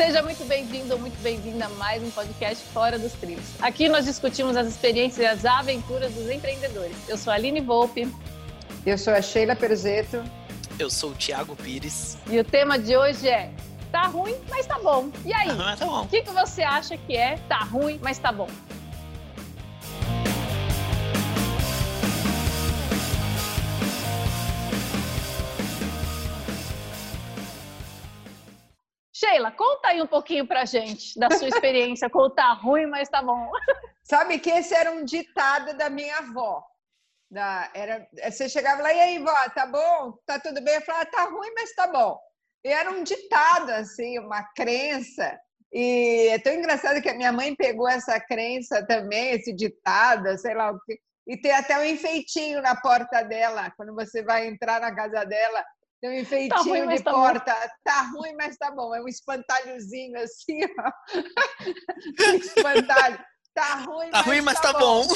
Seja muito bem-vindo ou muito bem-vinda a mais um podcast Fora dos Trilhos. Aqui nós discutimos as experiências e as aventuras dos empreendedores. Eu sou a Aline Volpe. Eu sou a Sheila Perzeto. Eu sou o Thiago Pires. E o tema de hoje é Tá ruim, mas tá bom. E aí? Tá, tá bom. O que, que você acha que é tá ruim, mas tá bom? Sheila, conta aí um pouquinho pra gente da sua experiência tá ruim, mas tá bom. Sabe que esse era um ditado da minha avó. Da, era, você chegava lá, e aí, vó, tá bom? Tá tudo bem? Eu falava, tá ruim, mas tá bom. E era um ditado, assim, uma crença. E é tão engraçado que a minha mãe pegou essa crença também, esse ditado, sei lá o quê. E tem até um enfeitinho na porta dela. Quando você vai entrar na casa dela, tem um enfeitinho tá ruim, de tá porta. Bom. Tá ruim, mas tá bom. É um espantalhozinho assim, ó. Um espantalho. Tá ruim, tá mas, ruim, mas tá, tá bom. bom.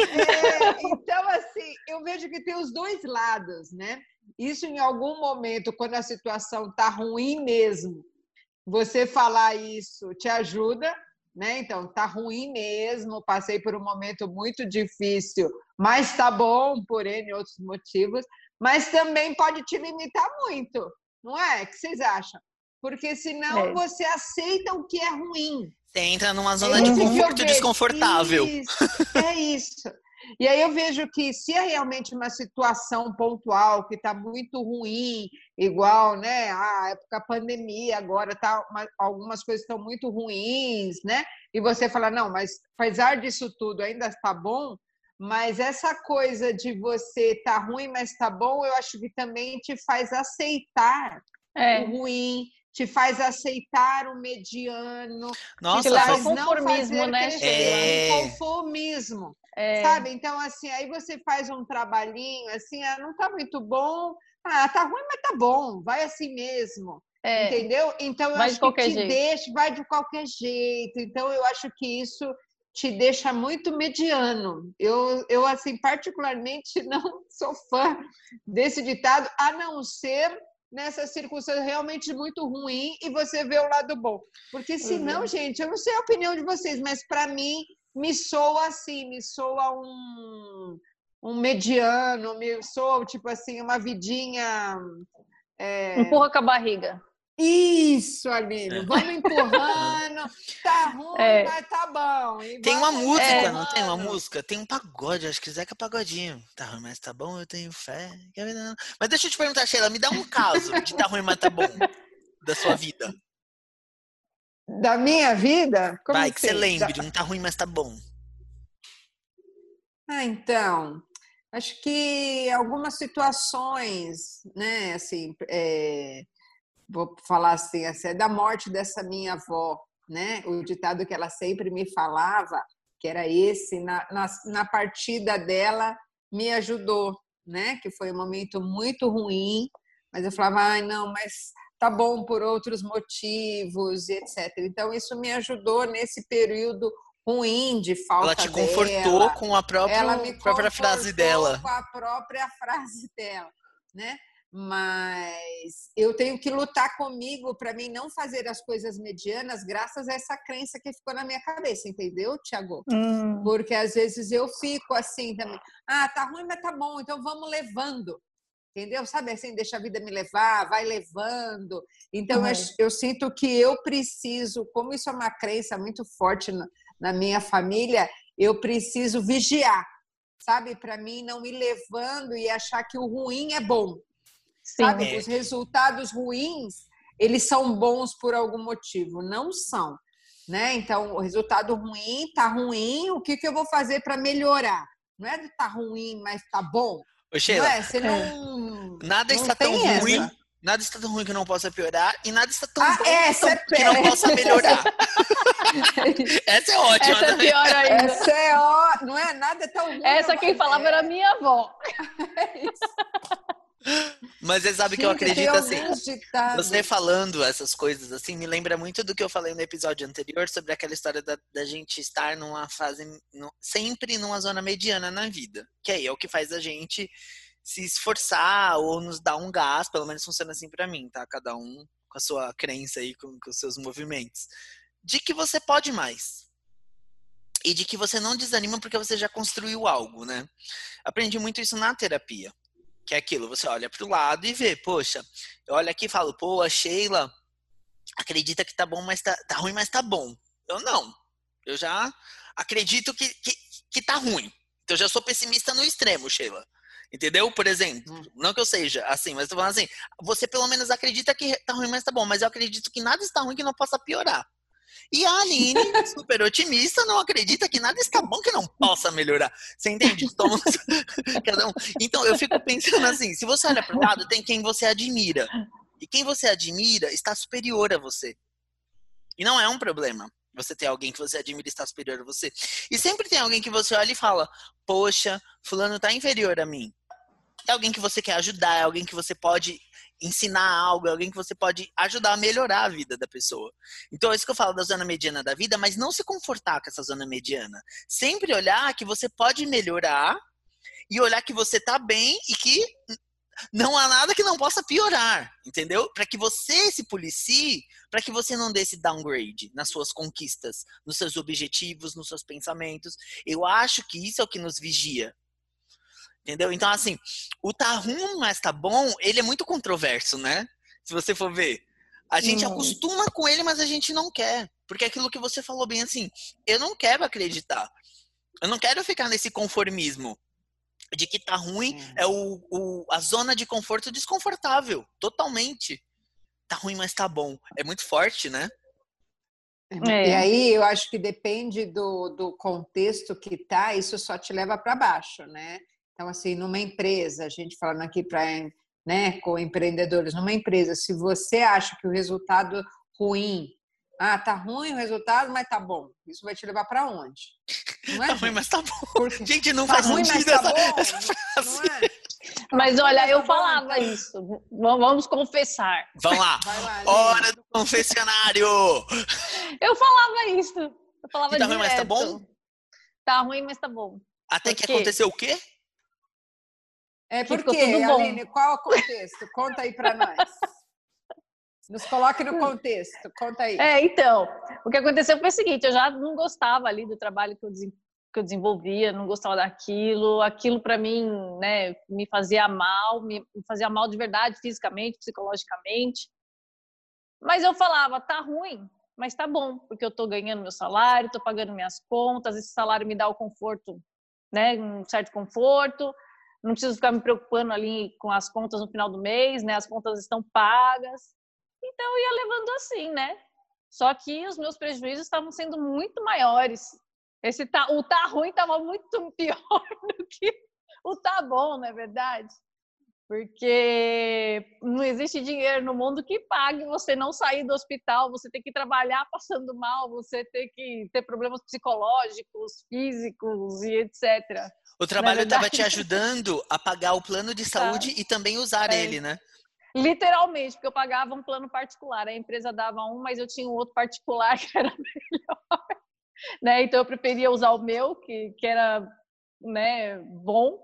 É, então, assim, eu vejo que tem os dois lados, né? Isso em algum momento, quando a situação tá ruim mesmo, você falar isso te ajuda, né? Então, tá ruim mesmo, passei por um momento muito difícil, mas tá bom por N outros motivos mas também pode te limitar muito, não é? O que vocês acham? Porque senão é. você aceita o que é ruim. Você entra numa zona de conforto desconfortável. Isso, é isso. E aí eu vejo que se é realmente uma situação pontual que está muito ruim, igual, né, a época pandemia, agora tá uma, algumas coisas estão muito ruins, né? E você fala não, mas apesar disso tudo ainda está bom, mas essa coisa de você tá ruim, mas tá bom, eu acho que também te faz aceitar é. o ruim, te faz aceitar o mediano. Nossa, te faz conformismo, né? É. Conformismo. É. Sabe? Então, assim, aí você faz um trabalhinho, assim, ah, não tá muito bom, ah, tá ruim, mas tá bom, vai assim mesmo. É. Entendeu? Então, eu vai acho que te jeito. deixa, vai de qualquer jeito. Então, eu acho que isso te deixa muito mediano. Eu, eu assim, particularmente não sou fã desse ditado, a não ser nessa circunstância realmente muito ruim e você vê o lado bom. Porque senão, uhum. gente, eu não sei a opinião de vocês, mas para mim me soa assim, me soa um, um mediano, me soa tipo assim, uma vidinha. É... Empurra com a barriga. Isso, Aline, é. vamos empurrando. Tá ruim, é. mas tá bom. E tem uma música, é. não tem uma música? Tem um pagode, acho que Zeca Pagodinho. Tá ruim, mas tá bom, eu tenho fé. Mas deixa eu te perguntar, Sheila, me dá um caso de tá ruim, mas tá bom da sua vida. Da minha vida? Como Vai, que você lembre, da... não tá ruim, mas tá bom. Ah, então, acho que algumas situações, né, assim, é vou falar assim, assim, é da morte dessa minha avó, né? O ditado que ela sempre me falava, que era esse, na, na, na partida dela, me ajudou, né? Que foi um momento muito ruim, mas eu falava, ai, não, mas tá bom por outros motivos, etc. Então, isso me ajudou nesse período ruim de falta Ela te confortou dela. com a própria, ela me própria frase dela. Com a própria frase dela, né? Mas eu tenho que lutar comigo para mim não fazer as coisas medianas graças a essa crença que ficou na minha cabeça, entendeu, Tiago? Hum. Porque às vezes eu fico assim também, ah, tá ruim, mas tá bom, então vamos levando. Entendeu? Sabe assim, deixa a vida me levar, vai levando. Então, uhum. eu, eu, sinto que eu preciso, como isso é uma crença muito forte na, na minha família, eu preciso vigiar, sabe? Para mim não me levando e achar que o ruim é bom. Sim. Sabe? É. Os resultados ruins, eles são bons por algum motivo. Não são. Né? Então, o resultado ruim tá ruim, o que, que eu vou fazer para melhorar? Não é de tá ruim, mas tá bom. Ô, Sheila, não é? Você não, nada não está tão essa. ruim, nada está tão ruim que não possa piorar e nada está tão ah, bom essa é que não possa melhorar. essa é ótima. Essa é pior ainda. Essa é ó... Não é nada tão ruim. Essa quem falava era minha avó. É isso. Mas você sabe Gente, que eu acredito assim. Você falando essas coisas assim, me lembra muito do que eu falei no episódio anterior sobre aquela história da, da gente estar numa fase, no, sempre numa zona mediana na vida. Que aí é o que faz a gente se esforçar ou nos dar um gás, pelo menos funciona assim para mim, tá? Cada um com a sua crença aí, com, com os seus movimentos. De que você pode mais. E de que você não desanima porque você já construiu algo, né? Aprendi muito isso na terapia. Que é aquilo, você olha para o lado e vê, poxa, eu olho aqui e falo, pô, a Sheila acredita que tá bom, mas tá, tá ruim, mas tá bom. Eu não. Eu já acredito que, que, que tá ruim. Então eu já sou pessimista no extremo, Sheila. Entendeu? Por exemplo, hum. não que eu seja assim, mas tô falando assim, você pelo menos acredita que tá ruim, mas tá bom, mas eu acredito que nada está ruim que não possa piorar. E a Aline, super otimista, não acredita que nada está bom que não possa melhorar. Você entende? Então, cada um. então eu fico pensando assim, se você olha para o lado, tem quem você admira. E quem você admira está superior a você. E não é um problema você ter alguém que você admira está superior a você. E sempre tem alguém que você olha e fala: Poxa, Fulano está inferior a mim é alguém que você quer ajudar, é alguém que você pode ensinar algo, alguém que você pode ajudar a melhorar a vida da pessoa. Então é isso que eu falo da zona mediana da vida, mas não se confortar com essa zona mediana. Sempre olhar que você pode melhorar e olhar que você tá bem e que não há nada que não possa piorar, entendeu? Para que você se policie, para que você não dê esse downgrade nas suas conquistas, nos seus objetivos, nos seus pensamentos. Eu acho que isso é o que nos vigia. Entendeu? Então, assim, o tá ruim, mas tá bom, ele é muito controverso, né? Se você for ver. A gente acostuma com ele, mas a gente não quer. Porque é aquilo que você falou bem assim, eu não quero acreditar. Eu não quero ficar nesse conformismo de que tá ruim é o, o, a zona de conforto desconfortável, totalmente. Tá ruim, mas tá bom. É muito forte, né? É. E aí eu acho que depende do, do contexto que tá, isso só te leva para baixo, né? Então, assim, numa empresa, a gente falando aqui para né, com empreendedores, numa empresa, se você acha que o resultado ruim, ah, tá ruim o resultado, mas tá bom. Isso vai te levar para onde? Não é, tá ruim, mas tá bom. Porque gente, não tá faz ruim, sentido tá essa, bom, essa frase. É? Mas olha, eu falava isso. Vamos confessar. Vamos lá. lá Hora do confessionário. Eu falava isso. Eu falava e tá direto. ruim, mas tá bom? Tá ruim, mas tá bom. Até que aconteceu o quê? É porque, Aline, qual o contexto? Conta aí para nós. Nos coloque no contexto, conta aí. É, então, o que aconteceu foi o seguinte, eu já não gostava ali do trabalho que eu, que eu desenvolvia, não gostava daquilo, aquilo para mim, né, me fazia mal, me fazia mal de verdade, fisicamente, psicologicamente. Mas eu falava, tá ruim, mas tá bom, porque eu tô ganhando meu salário, tô pagando minhas contas, esse salário me dá o conforto, né, um certo conforto, não preciso ficar me preocupando ali com as contas no final do mês, né? As contas estão pagas. Então eu ia levando assim, né? Só que os meus prejuízos estavam sendo muito maiores. Esse tá, o tá ruim estava muito pior do que o tá bom, não é verdade? Porque não existe dinheiro no mundo que pague você não sair do hospital, você ter que trabalhar passando mal, você ter que ter problemas psicológicos, físicos e etc. O trabalho estava te ajudando a pagar o plano de tá. saúde tá. e também usar é. ele, né? Literalmente, porque eu pagava um plano particular. A empresa dava um, mas eu tinha um outro particular que era melhor. Né? Então eu preferia usar o meu, que, que era né, bom.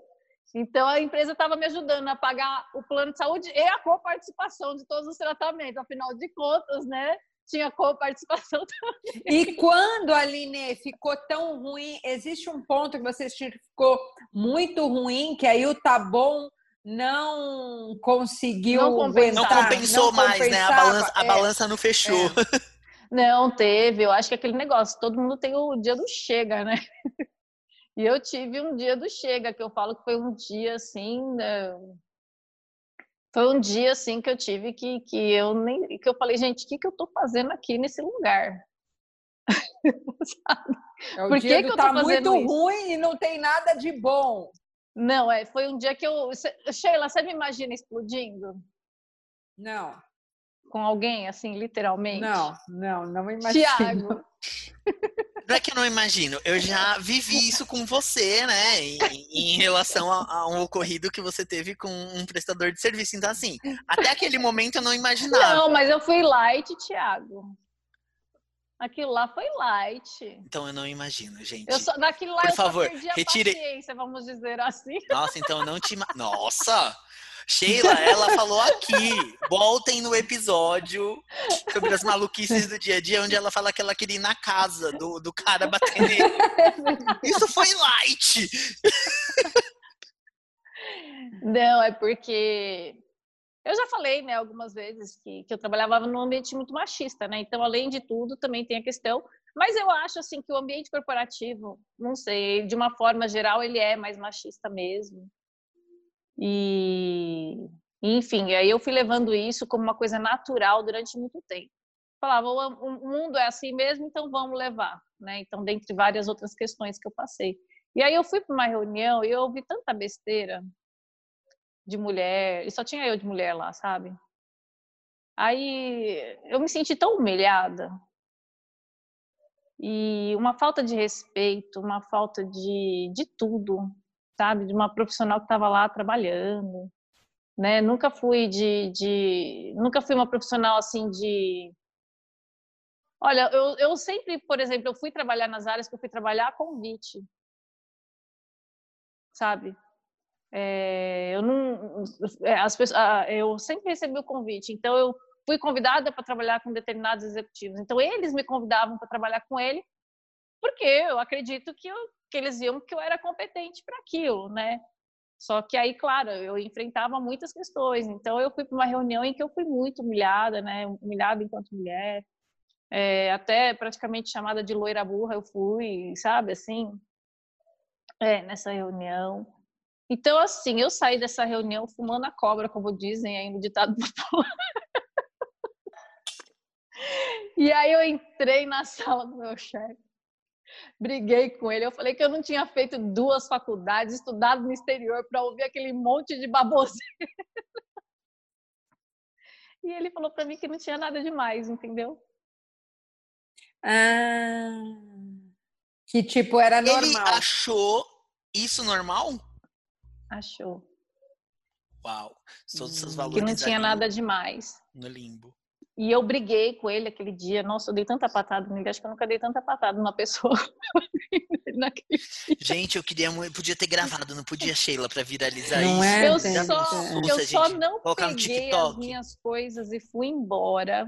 Então a empresa estava me ajudando a pagar o plano de saúde e a coparticipação de todos os tratamentos. Afinal de contas, né? tinha coparticipação também. E quando, Aline, ficou tão ruim, existe um ponto que você ficou muito ruim, que aí o tá bom não conseguiu não, não compensou não mais, né? A balança, a é, balança não fechou. É. Não teve. Eu acho que aquele negócio, todo mundo tem o dia do chega, né? E eu tive um dia do chega, que eu falo que foi um dia assim, né? foi um dia assim que eu tive que, que eu nem que eu falei, gente, o que, que eu tô fazendo aqui nesse lugar? é o Por dia que, que eu tá muito isso? ruim e não tem nada de bom. Não, é, foi um dia que eu. Sheila, você me imagina explodindo? Não. Com alguém, assim, literalmente? Não, não, não imagino. Tiago. Não é que eu não imagino, eu já vivi isso com você, né? Em, em relação a, a, um ocorrido que você teve com um prestador de serviço. Então, assim, até aquele momento eu não imaginava. Não, mas eu fui light, Thiago. Aquilo lá foi light. Então eu não imagino, gente. Eu só, daquilo lá Por eu favor, só perdi a retire... paciência, vamos dizer assim. Nossa, então eu não te... Nossa! Sheila, ela falou aqui. Voltem no episódio sobre as maluquices do dia a dia, onde ela fala que ela queria ir na casa do, do cara batendo nele. Isso foi light! Não, é porque eu já falei, né, algumas vezes que, que eu trabalhava num ambiente muito machista, né? Então, além de tudo, também tem a questão. Mas eu acho assim que o ambiente corporativo, não sei, de uma forma geral, ele é mais machista mesmo. E, enfim, aí eu fui levando isso como uma coisa natural durante muito tempo. Falava, o mundo é assim mesmo, então vamos levar, né? Então, dentre várias outras questões que eu passei. E aí eu fui para uma reunião e eu ouvi tanta besteira de mulher, e só tinha eu de mulher lá, sabe? Aí eu me senti tão humilhada. E uma falta de respeito, uma falta de, de tudo, sabe? De uma profissional que estava lá trabalhando, né? Nunca fui de, de, nunca fui uma profissional assim de Olha, eu, eu sempre, por exemplo, eu fui trabalhar nas áreas que eu fui trabalhar a convite, sabe? É, eu não, é, as pessoas, eu sempre recebi o convite, então eu fui convidada para trabalhar com determinados executivos. Então eles me convidavam para trabalhar com ele, porque eu acredito que, eu, que eles viam que eu era competente para aquilo, né? Só que aí, claro, eu enfrentava muitas questões. Então eu fui para uma reunião em que eu fui muito humilhada, né? Humilhada enquanto mulher, é, até praticamente chamada de loira burra eu fui, sabe? Assim, é, nessa reunião. Então, assim, eu saí dessa reunião fumando a cobra, como dizem aí no ditado popular. e aí eu entrei na sala do meu chefe, briguei com ele. Eu falei que eu não tinha feito duas faculdades, estudado no exterior para ouvir aquele monte de baboseira. e ele falou para mim que não tinha nada demais, entendeu? Ah, que tipo era normal. Ele achou isso normal? Achou. Uau. Todos os seus valores. Que não tinha nada demais. No limbo. E eu briguei com ele aquele dia. Nossa, eu dei tanta patada nele. Acho que eu nunca dei tanta patada numa pessoa. Gente, eu queria podia ter gravado, não podia Sheila para viralizar não isso. É, eu só, eu só não peguei as minhas coisas e fui embora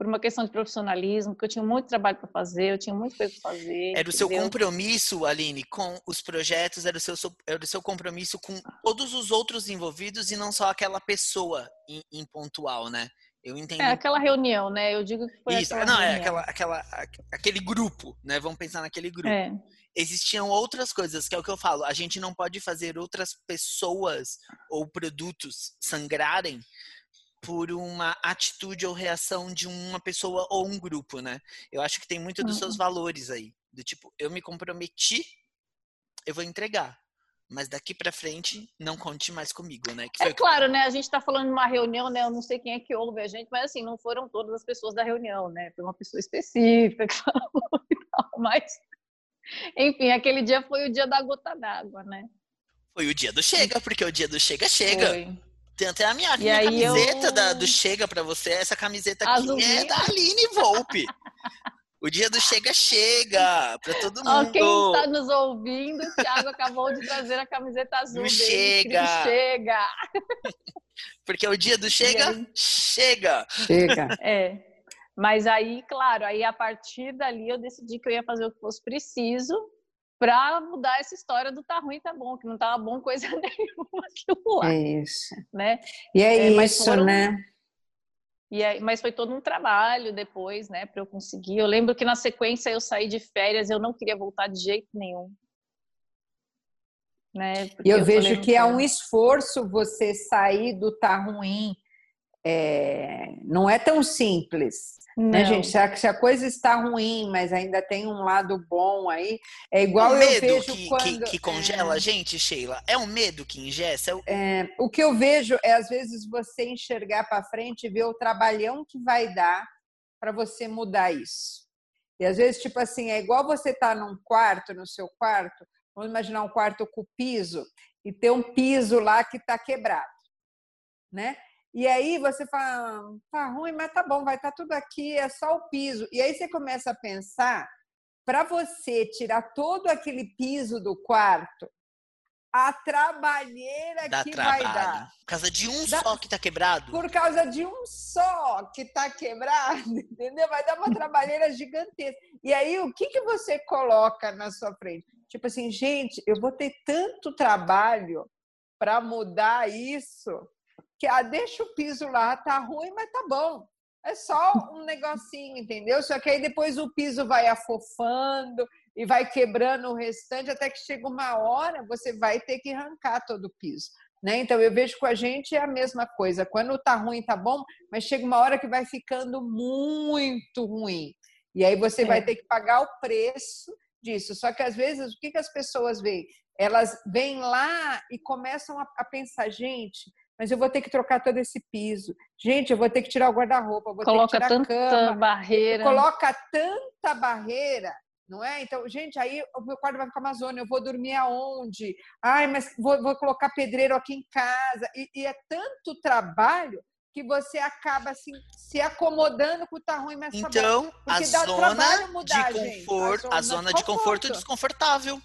por uma questão de profissionalismo, porque eu tinha muito trabalho para fazer, eu tinha muita coisa para fazer. Era o seu compromisso, Aline, com os projetos, era o seu, era o seu compromisso com todos os outros envolvidos e não só aquela pessoa em, em pontual, né? Eu entendo. É aquela reunião, né? Eu digo que foi Isso, não, é aquela, aquela, aquele grupo, né? Vamos pensar naquele grupo. É. Existiam outras coisas, que é o que eu falo. A gente não pode fazer outras pessoas ou produtos sangrarem por uma atitude ou reação de uma pessoa ou um grupo, né? Eu acho que tem muito dos seus uhum. valores aí. Do tipo, eu me comprometi, eu vou entregar. Mas daqui para frente, não conte mais comigo, né? é claro, né? A gente está falando de uma reunião, né? Eu não sei quem é que ouve a gente, mas assim, não foram todas as pessoas da reunião, né? Foi uma pessoa específica que falou e tal. Mas, enfim, aquele dia foi o dia da gota d'água, né? Foi o dia do chega, porque o dia do chega, chega. Foi. Tem até a minha, minha camiseta eu... da, do Chega para você. Essa camiseta aqui Azulzinha. é da Aline Volpe. o dia do Chega Chega para todo mundo. Ó, quem está nos ouvindo, o Thiago acabou de trazer a camiseta azul do dele. Chega. Chega. Porque o dia do Chega, chega. Chega. É. Mas aí, claro, aí a partir dali eu decidi que eu ia fazer o que fosse preciso para mudar essa história do tá ruim, tá bom, que não tava bom coisa nenhuma aquilo lá. É isso. Né? E é, é isso, foram, né? E aí, mas foi todo um trabalho depois, né, para eu conseguir. Eu lembro que na sequência eu saí de férias, eu não queria voltar de jeito nenhum. Né? E eu, eu vejo que é um esforço você sair do tá ruim. É, não é tão simples. Né, gente? Se a, se a, coisa está ruim, mas ainda tem um lado bom aí, é igual o eu vejo que, quando... que, que congela é, a gente, Sheila. É um medo que ingessa? É, o que eu vejo é, às vezes, você enxergar para frente e ver o trabalhão que vai dar para você mudar isso. E às vezes, tipo assim, é igual você estar tá num quarto, no seu quarto, vamos imaginar um quarto com piso, e ter um piso lá que está quebrado, né? E aí você fala, tá ruim, mas tá bom, vai estar tá tudo aqui, é só o piso. E aí você começa a pensar, para você tirar todo aquele piso do quarto, a trabalheira Dá que trabalho. vai dar. Por causa de um Dá... só que tá quebrado? Por causa de um só que tá quebrado, entendeu? Vai dar uma trabalheira gigantesca. E aí, o que, que você coloca na sua frente? Tipo assim, gente, eu vou ter tanto trabalho para mudar isso que ah, deixa o piso lá, tá ruim, mas tá bom. É só um negocinho, entendeu? Só que aí depois o piso vai afofando e vai quebrando o restante até que chega uma hora você vai ter que arrancar todo o piso. Né? Então eu vejo com a gente é a mesma coisa. Quando tá ruim, tá bom, mas chega uma hora que vai ficando muito ruim. E aí você é. vai ter que pagar o preço disso. Só que às vezes o que, que as pessoas veem? Elas vêm lá e começam a, a pensar, gente, mas eu vou ter que trocar todo esse piso. Gente, eu vou ter que tirar o guarda-roupa, vou coloca ter que tirar tanta cama, barreira. Coloca tanta barreira, não é? Então, gente, aí o meu quarto vai ficar Amazônia, eu vou dormir aonde? Ai, mas vou, vou colocar pedreiro aqui em casa. E, e, é tanto trabalho que você acaba assim, se acomodando com o tá ruim, mas Então, a zona mudar, de conforto, a zona, a zona de conforto desconfortável.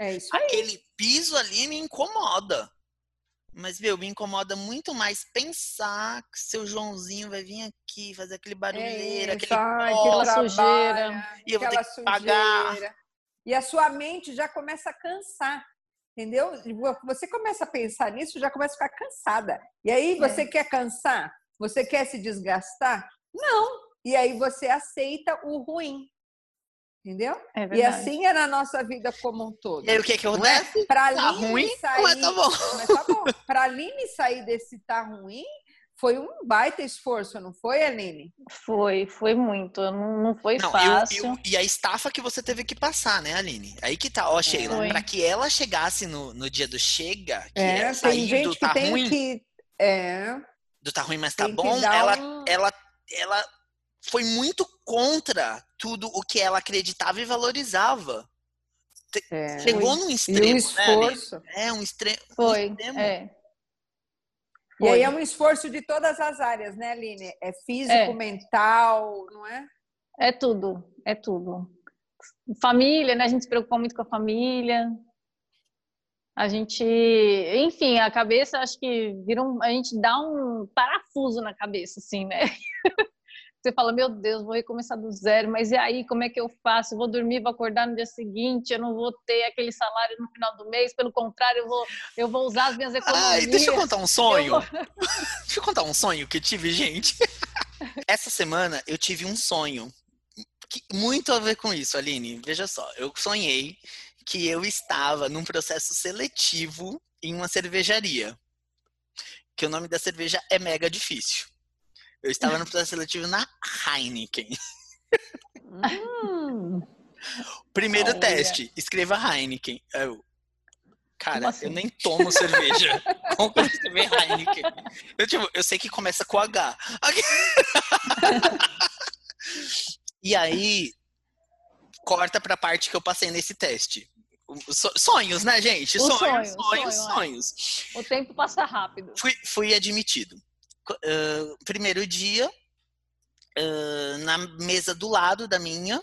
É isso aí. Aquele piso ali me incomoda. Mas, meu, me incomoda muito mais pensar que seu Joãozinho vai vir aqui fazer aquele barulheiro, é aquele ai, pó, sujeira. E eu vou ter que sujeira. pagar. E a sua mente já começa a cansar, entendeu? Você começa a pensar nisso, já começa a ficar cansada. E aí você é. quer cansar? Você quer se desgastar? Não. E aí você aceita o ruim. Entendeu? É e assim é na nossa vida como um todo. E aí o que que acontece? É? Para tá ruim, sair, mas tá bom. Mas tá bom. Para Aline sair desse tá ruim, foi um baita esforço, não foi, Aline? Foi, foi muito. Não, não foi não, fácil. Eu, eu, e a estafa que você teve que passar, né, Aline? Aí que tá, ó, Sheila, para que ela chegasse no, no dia do chega, que é, é sair gente do tá ruim, que, é, do tá ruim, mas tá bom, ela, um... ela, ela foi muito contra tudo o que ela acreditava e valorizava. É, Chegou num extremo, e um esforço. Né, é, um, extre foi, um extremo. É. E aí é um esforço de todas as áreas, né, Aline? É físico, é. mental, não é? É tudo, é tudo. Família, né? A gente se preocupa muito com a família. A gente, enfim, a cabeça, acho que vira um, a gente dá um parafuso na cabeça, assim, né? você fala, meu Deus, vou recomeçar do zero, mas e aí, como é que eu faço? Eu vou dormir, vou acordar no dia seguinte, eu não vou ter aquele salário no final do mês, pelo contrário, eu vou, eu vou usar as minhas economias. Ai, deixa eu contar um sonho. Eu vou... deixa eu contar um sonho que eu tive, gente. Essa semana eu tive um sonho que, muito a ver com isso, Aline. Veja só, eu sonhei que eu estava num processo seletivo em uma cervejaria. Que o nome da cerveja é mega difícil. Eu estava no processo seletivo na Heineken. Hum. Primeiro Olha. teste, escreva Heineken. Eu, cara, assim? eu nem tomo cerveja. Como que eu escrever Heineken? Eu, tipo, eu sei que começa com H. e aí, corta pra parte que eu passei nesse teste. Sonhos, né, gente? sonhos, sonhos, sonhos, sonhos. É. O tempo passa rápido. Fui, fui admitido uh, primeiro dia, uh, na mesa do lado da minha,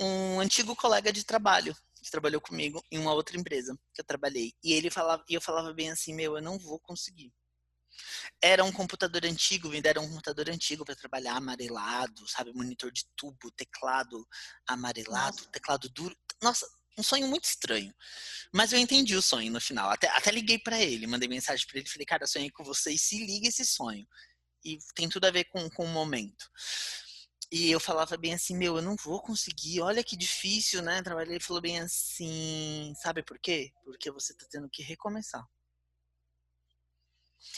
um antigo colega de trabalho que trabalhou comigo em uma outra empresa que eu trabalhei. E ele falava, e eu falava bem assim, meu, eu não vou conseguir. Era um computador antigo, me deram um computador antigo para trabalhar amarelado, sabe, monitor de tubo, teclado amarelado, Nossa. teclado duro. Nossa, um sonho muito estranho. Mas eu entendi o sonho no final. Até, até liguei para ele, mandei mensagem para ele, falei, cara, sonhei com você e se liga esse sonho. E tem tudo a ver com, com o momento. E eu falava bem assim, meu, eu não vou conseguir, olha que difícil, né? Trabalhei, ele falou bem assim, sabe por quê? Porque você tá tendo que recomeçar.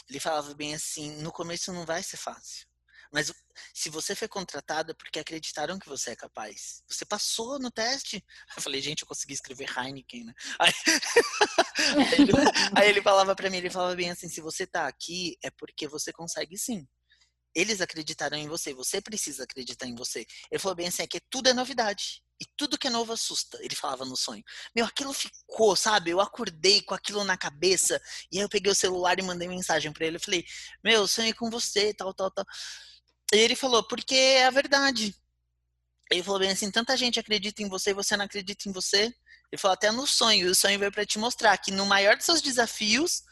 Ele falava bem assim, no começo não vai ser fácil. Mas se você foi contratado é porque acreditaram que você é capaz. Você passou no teste. Eu falei, gente, eu consegui escrever Heineken, né? Aí, aí, ele, aí ele falava para mim, ele falava bem assim, se você tá aqui é porque você consegue sim. Eles acreditaram em você, você precisa acreditar em você. Ele falou bem assim, é que tudo é novidade. E tudo que é novo assusta, ele falava no sonho. Meu, aquilo ficou, sabe? Eu acordei com aquilo na cabeça. E aí eu peguei o celular e mandei mensagem para ele. Eu falei, meu, sonhei com você, tal, tal, tal. E ele falou, porque é a verdade. Ele falou bem assim, tanta gente acredita em você e você não acredita em você. Ele falou até no sonho. O sonho veio para te mostrar que no maior dos seus desafios,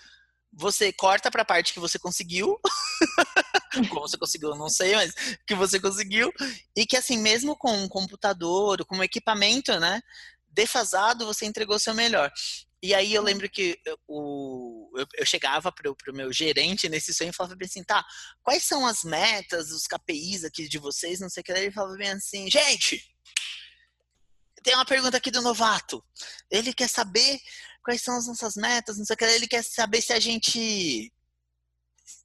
você corta para a parte que você conseguiu. Como você conseguiu, não sei, mas que você conseguiu. E que assim, mesmo com um computador, com um equipamento, né, defasado, você entregou seu melhor. E aí eu lembro que eu, o, eu, eu chegava para o meu gerente nesse sonho e falava bem assim, tá, quais são as metas, os KPIs aqui de vocês, não sei o que. Ele falava bem assim, gente, tem uma pergunta aqui do novato. Ele quer saber quais são as nossas metas, não sei o que. Ele quer saber se a gente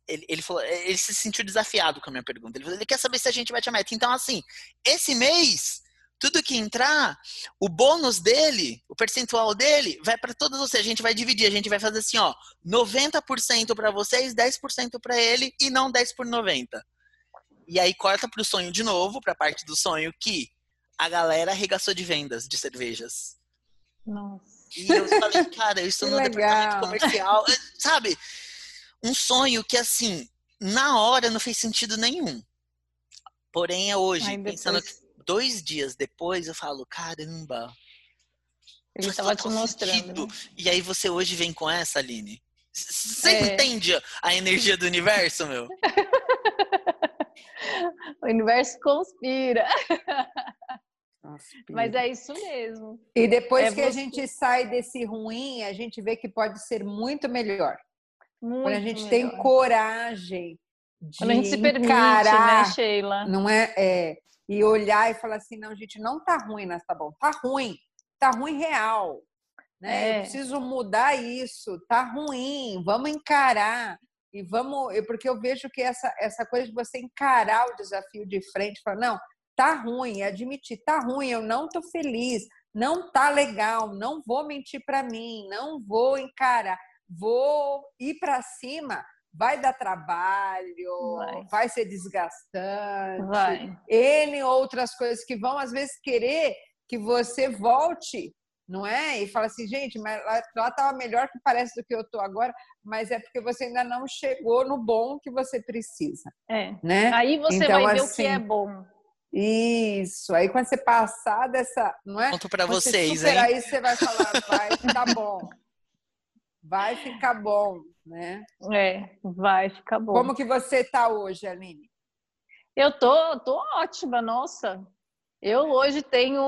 ele, ele, falou, ele se sentiu desafiado com a minha pergunta. Ele, falou, ele quer saber se a gente vai te meta. Então, assim, esse mês, tudo que entrar, o bônus dele, o percentual dele, vai para todos vocês. A gente vai dividir, a gente vai fazer assim, ó, 90% para vocês, 10% para ele e não 10 por 90. E aí corta para o sonho de novo, para a parte do sonho que a galera arregaçou de vendas de cervejas. Nossa. E eu falei, cara, eu estou no legal. departamento comercial, sabe? um sonho que, assim, na hora não fez sentido nenhum. Porém, é hoje, Ai, pensando que dois dias depois, eu falo, caramba. Ele estava te mostrando. Né? E aí você hoje vem com essa, Aline? Você é. entende a energia do universo, meu? o universo conspira. Mas é isso mesmo. E depois é que você... a gente sai desse ruim, a gente vê que pode ser muito melhor. Muito Quando a gente melhor. tem coragem de Quando a gente se permite, né, Sheila? Não é, é, e olhar e falar assim, não, gente, não tá ruim, tá bom, tá ruim, tá ruim real, né? É. Eu preciso mudar isso, tá ruim, vamos encarar e vamos, porque eu vejo que essa essa coisa de você encarar o desafio de frente, falar, não, tá ruim, admitir, tá ruim, eu não tô feliz, não tá legal, não vou mentir para mim, não vou encarar vou ir para cima, vai dar trabalho, vai, vai ser desgastante, vai. N outras coisas que vão, às vezes, querer que você volte, não é? E fala assim, gente, mas lá estava melhor que parece do que eu estou agora, mas é porque você ainda não chegou no bom que você precisa. É. Né? Aí você então, vai ver assim, o que é assim, bom. Isso. Aí quando você passar dessa, não é? Conto para vocês, hein? Aí você vai falar, vai, tá bom vai ficar bom, né? É, vai ficar bom. Como que você está hoje, Aline? Eu tô, tô ótima, nossa. Eu hoje tenho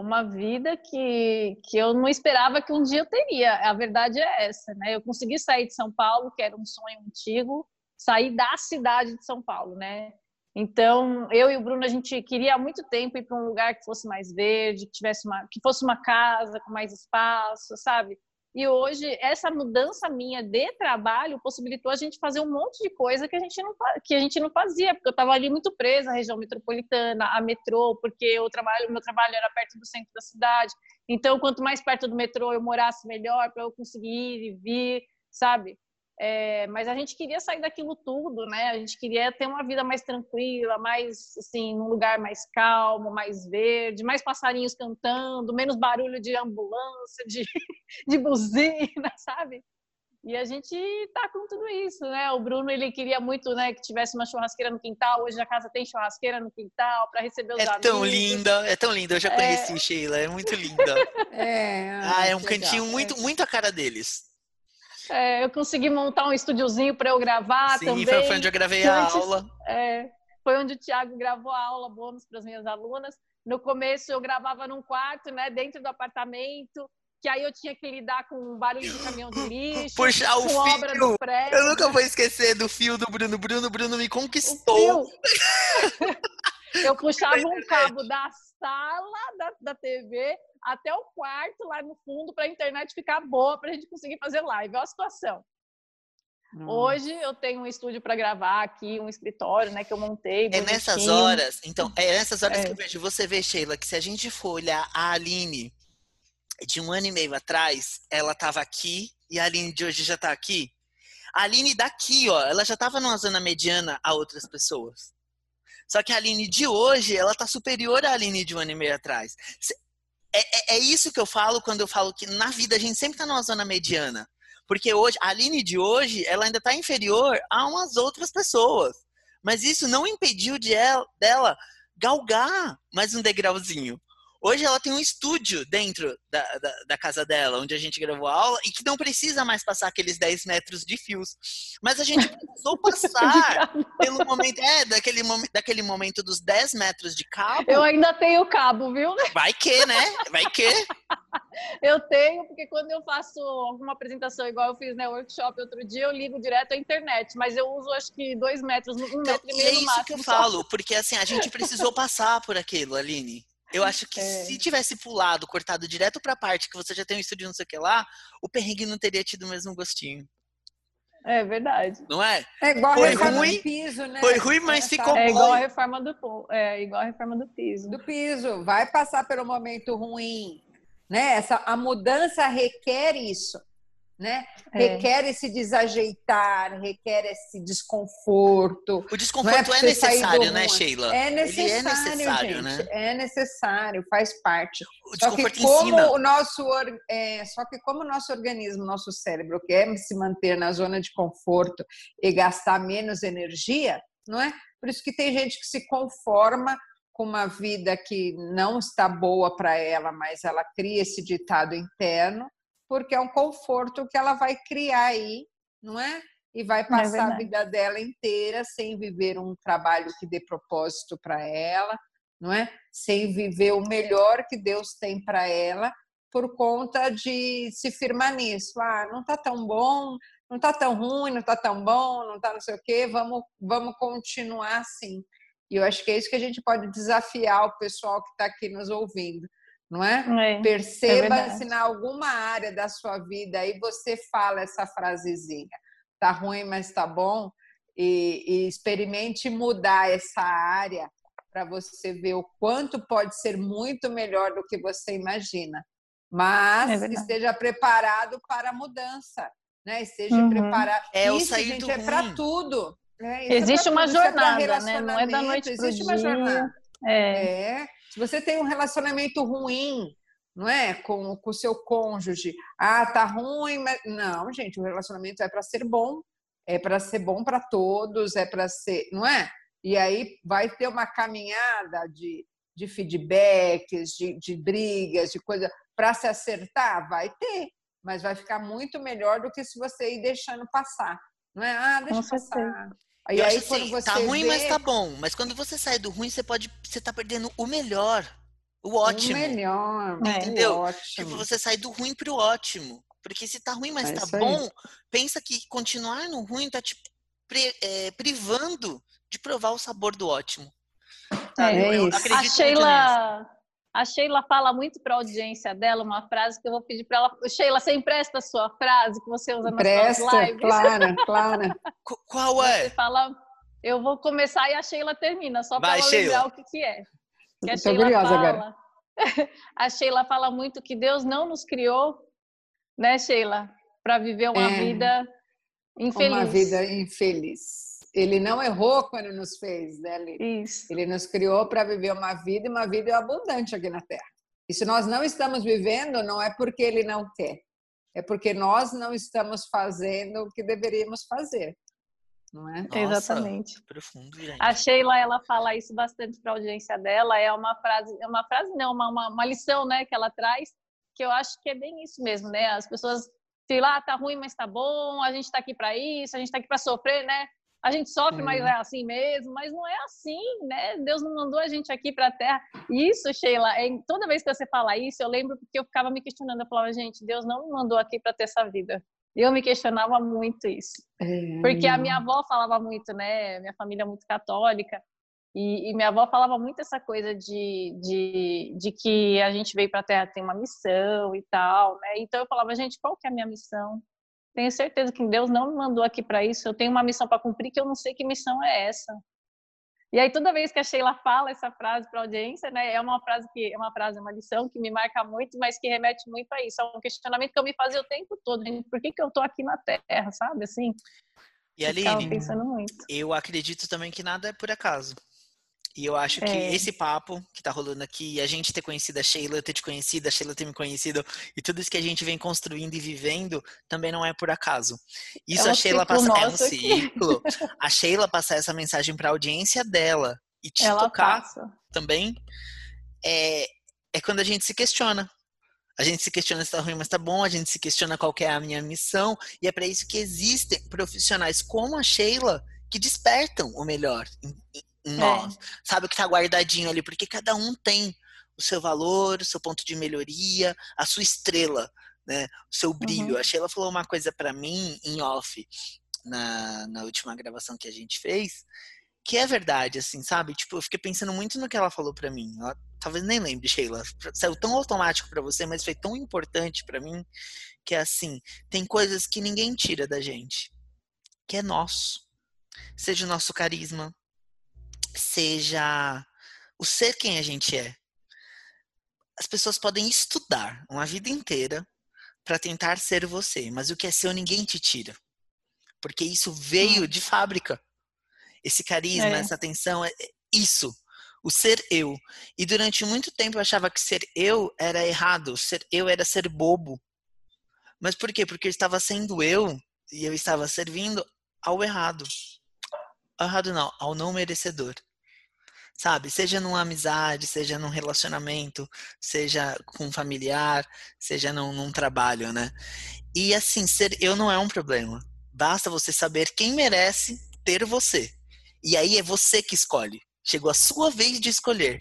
uma vida que, que eu não esperava que um dia eu teria. A verdade é essa, né? Eu consegui sair de São Paulo, que era um sonho antigo, sair da cidade de São Paulo, né? Então, eu e o Bruno, a gente queria há muito tempo ir para um lugar que fosse mais verde, que tivesse uma, que fosse uma casa com mais espaço, sabe? E hoje, essa mudança minha de trabalho possibilitou a gente fazer um monte de coisa que a gente não, que a gente não fazia, porque eu estava ali muito presa à região metropolitana, a metrô, porque o trabalho, meu trabalho era perto do centro da cidade. Então, quanto mais perto do metrô eu morasse, melhor para eu conseguir ir e vir, sabe? É, mas a gente queria sair daquilo tudo, né? A gente queria ter uma vida mais tranquila, mais assim, num lugar mais calmo, mais verde, mais passarinhos cantando, menos barulho de ambulância, de, de buzina, sabe? E a gente tá com tudo isso, né? O Bruno ele queria muito, né, que tivesse uma churrasqueira no quintal. Hoje a casa tem churrasqueira no quintal para receber os é amigos. É tão linda, é tão linda. Eu já conheci é... Sheila, é muito linda. É. Ah, é um cantinho legal. muito, muito a cara deles. É, eu consegui montar um estúdiozinho para eu gravar Sim, também. foi onde eu gravei a aula. É, foi onde o Thiago gravou a aula bônus para as minhas alunas. No começo eu gravava num quarto, né, dentro do apartamento, que aí eu tinha que lidar com barulho de caminhão de lixo, Puxar o fio. obra do prédio. Eu nunca vou esquecer do fio do Bruno. Bruno, Bruno me conquistou. eu puxava um cabo da sala da, da TV até o quarto lá no fundo para a internet ficar boa para a gente conseguir fazer live. Olha a situação. Nossa. Hoje eu tenho um estúdio para gravar aqui, um escritório, né, que eu montei. É nessas horas, então, é nessas horas é. que eu vejo. Você vê, Sheila, que se a gente for olhar a Aline de um ano e meio atrás, ela estava aqui e a Aline de hoje já está aqui. A Aline daqui, ó, ela já estava numa zona mediana a outras pessoas. Só que a Aline de hoje, ela tá superior à Aline de um ano e meio atrás. É, é, é isso que eu falo quando eu falo que na vida a gente sempre tá numa zona mediana. Porque hoje, a Aline de hoje, ela ainda tá inferior a umas outras pessoas. Mas isso não impediu de ela, dela galgar mais um degrauzinho. Hoje ela tem um estúdio dentro da, da, da, casa dela, onde a gente gravou a aula, e que não precisa mais passar aqueles 10 metros de fios. Mas a gente precisou passar pelo momento. É, daquele, daquele momento dos 10 metros de cabo. Eu ainda tenho cabo, viu? Vai que, né? Vai que. eu tenho, porque quando eu faço alguma apresentação, igual eu fiz no né, workshop outro dia, eu ligo direto à internet, mas eu uso acho que dois metros, um então, metro e meio. E é isso que eu falo, porque assim, a gente precisou passar por aquilo, Aline. Eu acho que é. se tivesse pulado, cortado direto para a parte que você já tem um estúdio não sei o que lá, o perrengue não teria tido o mesmo gostinho. É verdade. Não é? É igual foi a reforma ruim, do piso, né? Foi ruim, mas é, ficou é bom. É igual a reforma do é igual a reforma do piso. Do piso, vai passar pelo momento ruim, né? Essa a mudança requer isso né? É. Requer esse desajeitar, requer esse desconforto. O desconforto é, é necessário, né, Sheila? É necessário, é necessário, gente. Né? É necessário, faz parte. O só que como ensina. o nosso é, só que como o nosso organismo, nosso cérebro quer se manter na zona de conforto e gastar menos energia, não é? Por isso que tem gente que se conforma com uma vida que não está boa para ela, mas ela cria esse ditado interno porque é um conforto que ela vai criar aí, não é? E vai é passar é a vida dela inteira sem viver um trabalho que dê propósito para ela, não é? Sem viver o melhor que Deus tem para ela, por conta de se firmar nisso. Ah, não está tão bom, não está tão ruim, não está tão bom, não está não sei o quê, vamos, vamos continuar assim. E eu acho que é isso que a gente pode desafiar o pessoal que está aqui nos ouvindo não é? é, é Perceba é se em alguma área da sua vida aí você fala essa frasezinha. Tá ruim, mas tá bom. E, e experimente mudar essa área para você ver o quanto pode ser muito melhor do que você imagina. Mas é esteja preparado para a mudança, né? Esteja uhum. preparado. É, Isso, gente, é para tudo. É, existe uma jornada, né? Não é da noite para Existe uma jornada. É. Se você tem um relacionamento ruim, não é? Com o seu cônjuge. Ah, tá ruim, mas. Não, gente, o relacionamento é para ser bom, é para ser bom para todos, é para ser. Não é? E aí vai ter uma caminhada de, de feedbacks, de, de brigas, de coisa. Para se acertar, vai ter, mas vai ficar muito melhor do que se você ir deixando passar. Não é? Ah, deixa Com passar. Certeza. Aí, aí quando assim, você tá ruim, vê... mas tá bom. Mas quando você sai do ruim, você pode. Você tá perdendo o melhor. O ótimo. O melhor. Entendeu? O tipo, você sai do ruim pro ótimo. Porque se tá ruim, mas é tá bom, aí. pensa que continuar no ruim tá te pri, é, privando de provar o sabor do ótimo. Tá? É eu, eu a Sheila, a Sheila fala muito para a audiência dela uma frase que eu vou pedir para ela. Sheila, você empresta a sua frase que você usa nas Empresta, suas lives? Clara, Clara. Qual é? Você fala, eu vou começar e a Sheila termina, só para ela lembrar o que, que é. Que a Sheila fala, agora. a Sheila fala muito que Deus não nos criou, né, Sheila, para viver uma é, vida infeliz. Uma vida infeliz. Ele não errou quando nos fez, né? Ele, Isso. ele nos criou para viver uma vida e uma vida abundante aqui na Terra. E se nós não estamos vivendo, não é porque ele não quer, é porque nós não estamos fazendo o que deveríamos fazer. Não é? Nossa, Exatamente. Profundo, gente. A Sheila ela fala isso bastante para a audiência dela. É uma frase, é uma frase não, uma, uma, uma, lição, né, que ela traz, que eu acho que é bem isso mesmo, né? As pessoas, sei lá, tá ruim, mas tá bom. A gente está aqui para isso, a gente está aqui para sofrer, né? A gente sofre, mas é assim mesmo, mas não é assim, né? Deus não mandou a gente aqui para a Terra. Isso, Sheila, é, toda vez que você fala isso, eu lembro porque eu ficava me questionando, eu falava, gente, Deus não me mandou aqui para ter essa vida. Eu me questionava muito isso. É... Porque a minha avó falava muito, né? Minha família é muito católica. E, e, minha avó falava muito essa coisa de, de, de que a gente veio para a Terra tem uma missão e tal, né? Então eu falava, gente, qual que é a minha missão? Tenho certeza que Deus não me mandou aqui para isso. Eu tenho uma missão para cumprir que eu não sei que missão é essa. E aí toda vez que a Sheila fala essa frase para a audiência, né, é uma frase que é uma frase, uma lição que me marca muito, mas que remete muito a isso. É um questionamento que eu me fazia o tempo todo, gente, por que que eu tô aqui na Terra, sabe? Assim. E Aline, eu acredito também que nada é por acaso. E eu acho que é. esse papo que tá rolando aqui, a gente ter conhecido a Sheila, ter te conhecido, a Sheila ter me conhecido, e tudo isso que a gente vem construindo e vivendo, também não é por acaso. Isso é um a Sheila passa é um ciclo. a Sheila passar essa mensagem para a audiência dela e te Ela tocar passa. também é, é quando a gente se questiona. A gente se questiona se tá ruim, mas tá bom, a gente se questiona qual é a minha missão, e é para isso que existem profissionais como a Sheila que despertam o melhor em, nós, é. sabe o que está guardadinho ali, porque cada um tem o seu valor, o seu ponto de melhoria, a sua estrela, né? O seu brilho. Uhum. A Sheila falou uma coisa para mim em off na, na última gravação que a gente fez, que é verdade, assim, sabe? Tipo, eu fiquei pensando muito no que ela falou para mim. Ela, talvez nem lembre, Sheila. Saiu tão automático para você, mas foi tão importante para mim que é assim, tem coisas que ninguém tira da gente, que é nosso. Seja o nosso carisma, seja o ser quem a gente é. As pessoas podem estudar uma vida inteira para tentar ser você, mas o que é seu ninguém te tira. Porque isso veio hum. de fábrica. Esse carisma, é. essa atenção, é, é isso. O ser eu. E durante muito tempo eu achava que ser eu era errado, ser eu era ser bobo. Mas por quê? Porque eu estava sendo eu e eu estava servindo ao errado. Ao errado não, ao não merecedor sabe? Seja numa amizade, seja num relacionamento, seja com um familiar, seja num, num trabalho, né? E assim, ser eu não é um problema. Basta você saber quem merece ter você. E aí é você que escolhe. Chegou a sua vez de escolher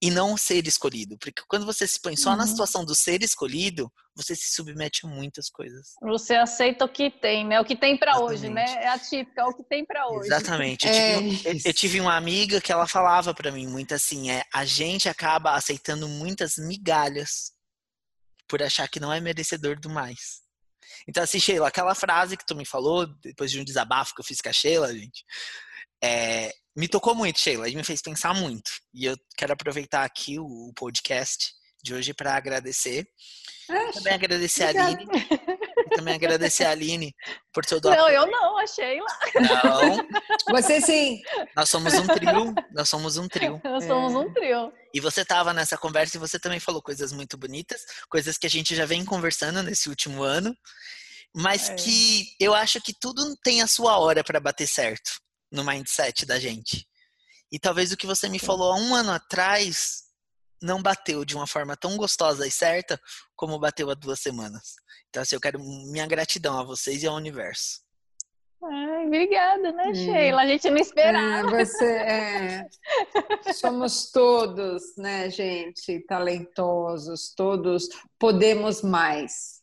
e não ser escolhido. Porque quando você se põe só uhum. na situação do ser escolhido, você se submete a muitas coisas. Você aceita o que tem, né? O que tem para hoje, né? É a típica, é o que tem para hoje. Exatamente. Eu, é tive, eu, tive, uma amiga que ela falava para mim muito assim, é a gente acaba aceitando muitas migalhas por achar que não é merecedor do mais. Então, assim, Sheila, aquela frase que tu me falou, depois de um desabafo que eu fiz com a Sheila, gente, é, me tocou muito, Sheila, e me fez pensar muito. E eu quero aproveitar aqui o podcast de hoje para agradecer. também agradecer a Aline. também agradecer a Aline por seu dó. Não, eu não, a Sheila. Não. Você sim. Nós somos um trio. Nós somos um trio. Nós somos um trio. E você estava nessa conversa e você também falou coisas muito bonitas, coisas que a gente já vem conversando nesse último ano, mas é. que eu acho que tudo tem a sua hora para bater certo no mindset da gente. E talvez o que você me falou há um ano atrás não bateu de uma forma tão gostosa e certa como bateu há duas semanas. Então, assim, eu quero minha gratidão a vocês e ao universo. Ai, obrigada, né, hum. Sheila? A gente não esperava. É, você, é, somos todos, né, gente, talentosos, todos podemos mais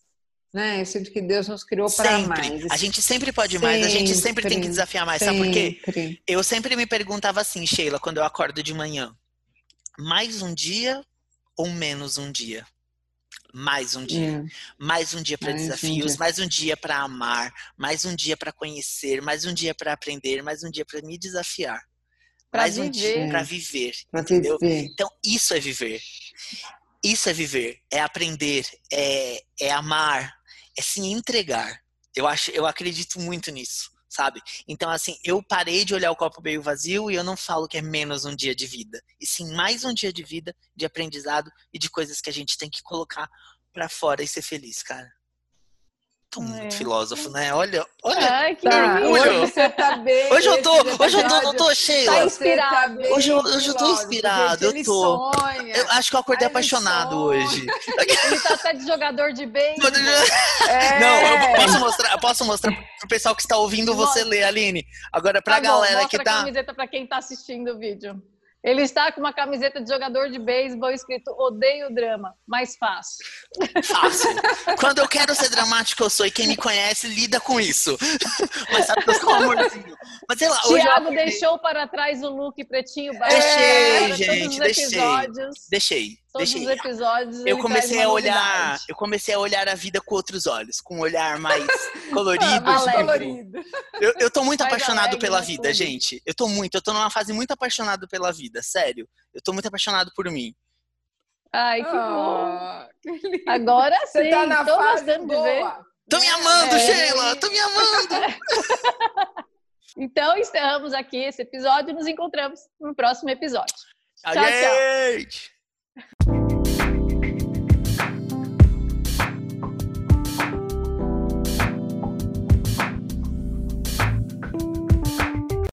né? Eu sinto que Deus nos criou para mais. A gente sempre pode sempre, mais, a gente sempre tem que desafiar mais. Sempre. Sabe por quê? Eu sempre me perguntava assim, Sheila, quando eu acordo de manhã: mais um dia ou menos um dia? Mais um dia. É. Mais um dia para desafios, um dia. mais um dia para amar, mais um dia para conhecer, mais um dia para aprender, mais um dia para me desafiar. Pra mais viver. um dia para viver. Pra entendeu? Viver. Então, isso é viver. Isso é viver, é aprender, é, é amar, é se entregar. Eu acho, eu acredito muito nisso, sabe? Então assim, eu parei de olhar o copo meio vazio e eu não falo que é menos um dia de vida, e sim mais um dia de vida, de aprendizado e de coisas que a gente tem que colocar para fora e ser feliz, cara tô muito é. filósofo, né? Olha, olha. Ai, que tá. Hoje você tá bem. Hoje eu tô, hoje eu tô, não tô cheio. Tá inspirado. Tá hoje, eu, hoje eu tô inspirado, eu tô. Sonha. Eu acho que eu acordei Ai, apaixonado sonha. hoje. Ele tá até de jogador de bem. É. Não, eu posso mostrar, eu posso mostrar pro pessoal que está ouvindo você ler, Aline. Agora pra tá galera bom, que tá. a camiseta pra quem tá assistindo o vídeo. Ele está com uma camiseta de jogador de beisebol escrito Odeio drama, mas faço. Fácil. Quando eu quero ser dramático, eu sou, e quem me conhece lida com isso. Mas sabe que eu sou um amorzinho. Mas sei lá, Tiago deixou para trás o look pretinho baixo. Deixei, gente, deixei. Deixei. Todos deixei. os episódios. Eu comecei a olhar, eu comecei a olhar a vida com outros olhos, com um olhar mais colorido. mais colorido. Eu, eu tô muito mais apaixonado alegre, pela vida, tudo. gente. Eu tô muito, eu tô numa fase muito apaixonado pela vida, sério. Eu tô muito apaixonado por mim. Ai, que oh, bom. Que Agora sim, Você tá na tô fase gostando boa. de ver. Tô me amando, é. Sheila! Tô me amando! Então, encerramos aqui esse episódio e nos encontramos no próximo episódio. Tchau, tchau.